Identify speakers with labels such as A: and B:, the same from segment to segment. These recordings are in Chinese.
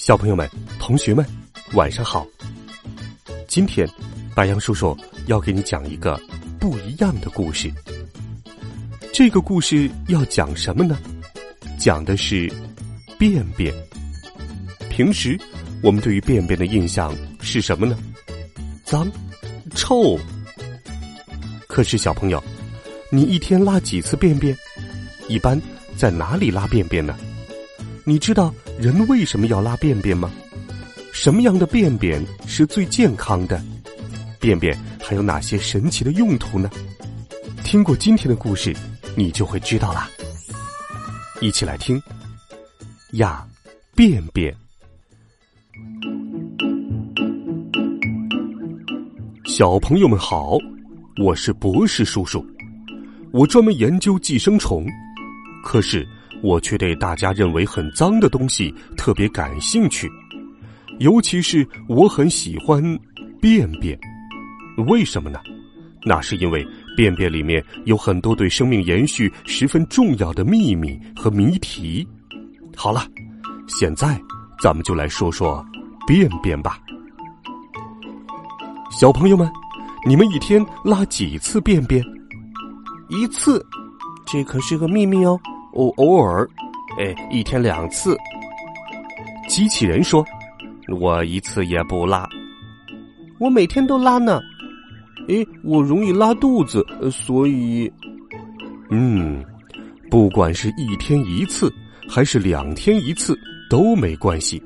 A: 小朋友们、同学们，晚上好！今天，白羊叔叔要给你讲一个不一样的故事。这个故事要讲什么呢？讲的是便便。平时我们对于便便的印象是什么呢？脏、臭。可是小朋友，你一天拉几次便便？一般在哪里拉便便呢？你知道人为什么要拉便便吗？什么样的便便是最健康的？便便还有哪些神奇的用途呢？听过今天的故事，你就会知道啦。一起来听呀，便便。小朋友们好，我是博士叔叔，我专门研究寄生虫，可是。我却对大家认为很脏的东西特别感兴趣，尤其是我很喜欢便便。为什么呢？那是因为便便里面有很多对生命延续十分重要的秘密和谜题。好了，现在咱们就来说说便便吧。小朋友们，你们一天拉几次便便？
B: 一次，这可是个秘密哦。偶偶尔，哎，一天两次。
A: 机器人说：“我一次也不拉，
B: 我每天都拉呢。哎，我容易拉肚子，所以……
A: 嗯，不管是一天一次还是两天一次都没关系，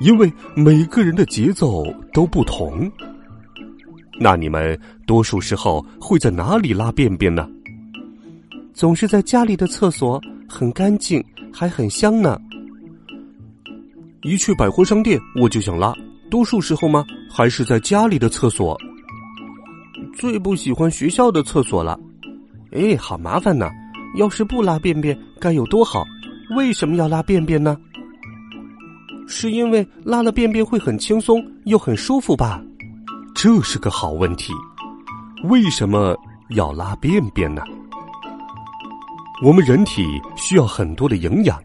A: 因为每个人的节奏都不同。那你们多数时候会在哪里拉便便呢？”
B: 总是在家里的厕所，很干净，还很香呢。
A: 一去百货商店，我就想拉。多数时候吗？还是在家里的厕所。
B: 最不喜欢学校的厕所了。哎，好麻烦呢。要是不拉便便，该有多好？为什么要拉便便呢？是因为拉了便便会很轻松，又很舒服吧？
A: 这是个好问题。为什么要拉便便呢？我们人体需要很多的营养，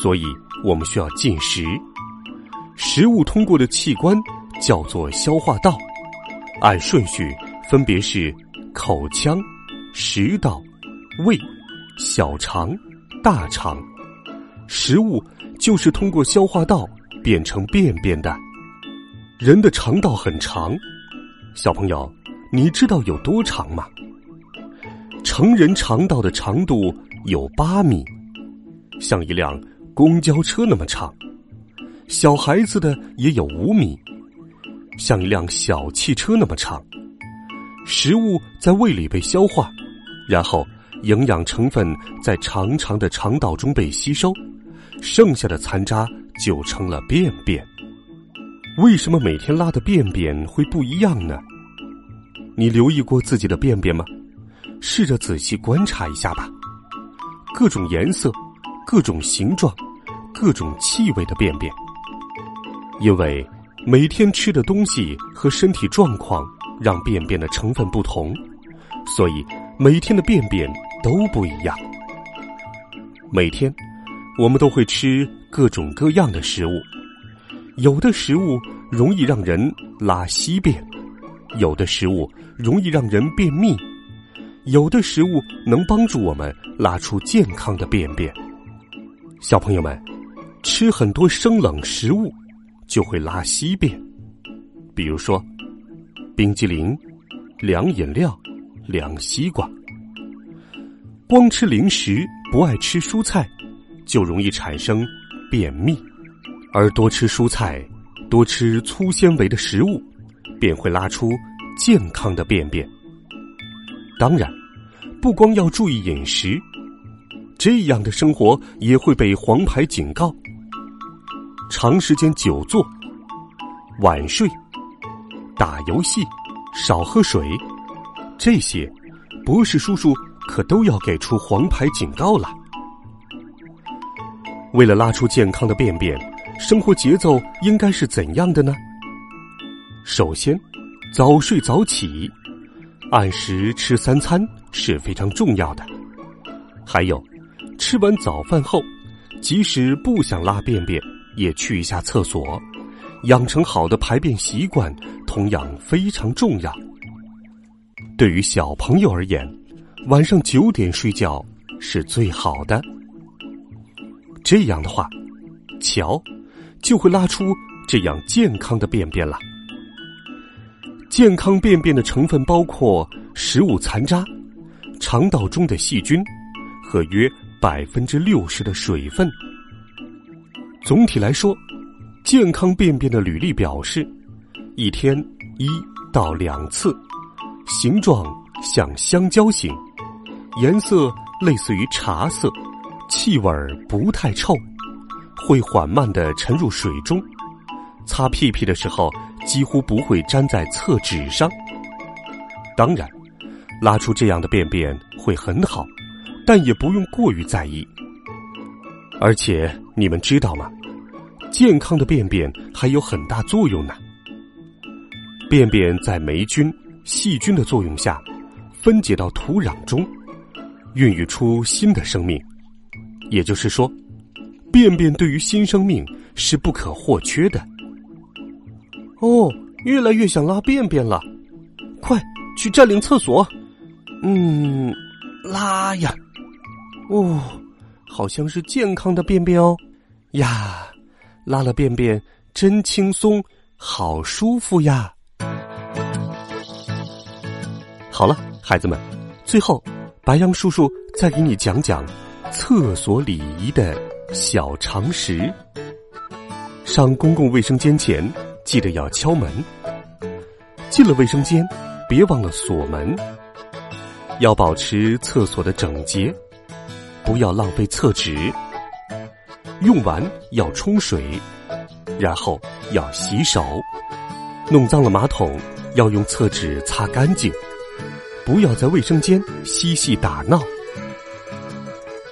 A: 所以我们需要进食。食物通过的器官叫做消化道，按顺序分别是口腔、食道、胃、小肠、大肠。食物就是通过消化道变成便便的。人的肠道很长，小朋友，你知道有多长吗？成人肠道的长度有八米，像一辆公交车那么长；小孩子的也有五米，像一辆小汽车那么长。食物在胃里被消化，然后营养成分在长长的肠道中被吸收，剩下的残渣就成了便便。为什么每天拉的便便会不一样呢？你留意过自己的便便吗？试着仔细观察一下吧，各种颜色、各种形状、各种气味的便便，因为每天吃的东西和身体状况让便便的成分不同，所以每天的便便都不一样。每天我们都会吃各种各样的食物，有的食物容易让人拉稀便，有的食物容易让人便秘。有的食物能帮助我们拉出健康的便便。小朋友们，吃很多生冷食物就会拉稀便，比如说冰激凌、凉饮料、凉西瓜。光吃零食不爱吃蔬菜，就容易产生便秘；而多吃蔬菜、多吃粗纤维的食物，便会拉出健康的便便。当然，不光要注意饮食，这样的生活也会被黄牌警告。长时间久坐、晚睡、打游戏、少喝水，这些博士叔叔可都要给出黄牌警告了。为了拉出健康的便便，生活节奏应该是怎样的呢？首先，早睡早起，按时吃三餐是非常重要的。还有，吃完早饭后，即使不想拉便便，也去一下厕所，养成好的排便习惯同样非常重要。对于小朋友而言，晚上九点睡觉是最好的。这样的话，瞧，就会拉出这样健康的便便了。健康便便的成分包括食物残渣、肠道中的细菌和约百分之六十的水分。总体来说，健康便便的履历表示：一天一到两次，形状像香蕉形，颜色类似于茶色。气味不太臭，会缓慢的沉入水中。擦屁屁的时候几乎不会粘在厕纸上。当然，拉出这样的便便会很好，但也不用过于在意。而且你们知道吗？健康的便便还有很大作用呢。便便在霉菌、细菌的作用下，分解到土壤中，孕育出新的生命。也就是说，便便对于新生命是不可或缺的。哦，越来越想拉便便了，快去占领厕所。嗯，拉呀。哦，好像是健康的便便哦。呀，拉了便便真轻松，好舒服呀。好了，孩子们，最后白杨叔叔再给你讲讲。厕所礼仪的小常识：上公共卫生间前，记得要敲门；进了卫生间，别忘了锁门。要保持厕所的整洁，不要浪费厕纸。用完要冲水，然后要洗手。弄脏了马桶，要用厕纸擦干净。不要在卫生间嬉戏打闹。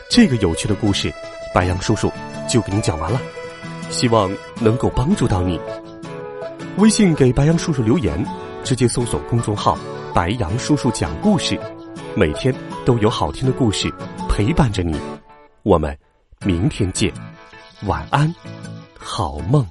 A: 这个有趣的故事，白杨叔叔就给你讲完了，希望能够帮助到你。微信给白杨叔叔留言，直接搜索公众号“白杨叔叔讲故事”，每天都有好听的故事陪伴着你。我们明天见，晚安，好梦。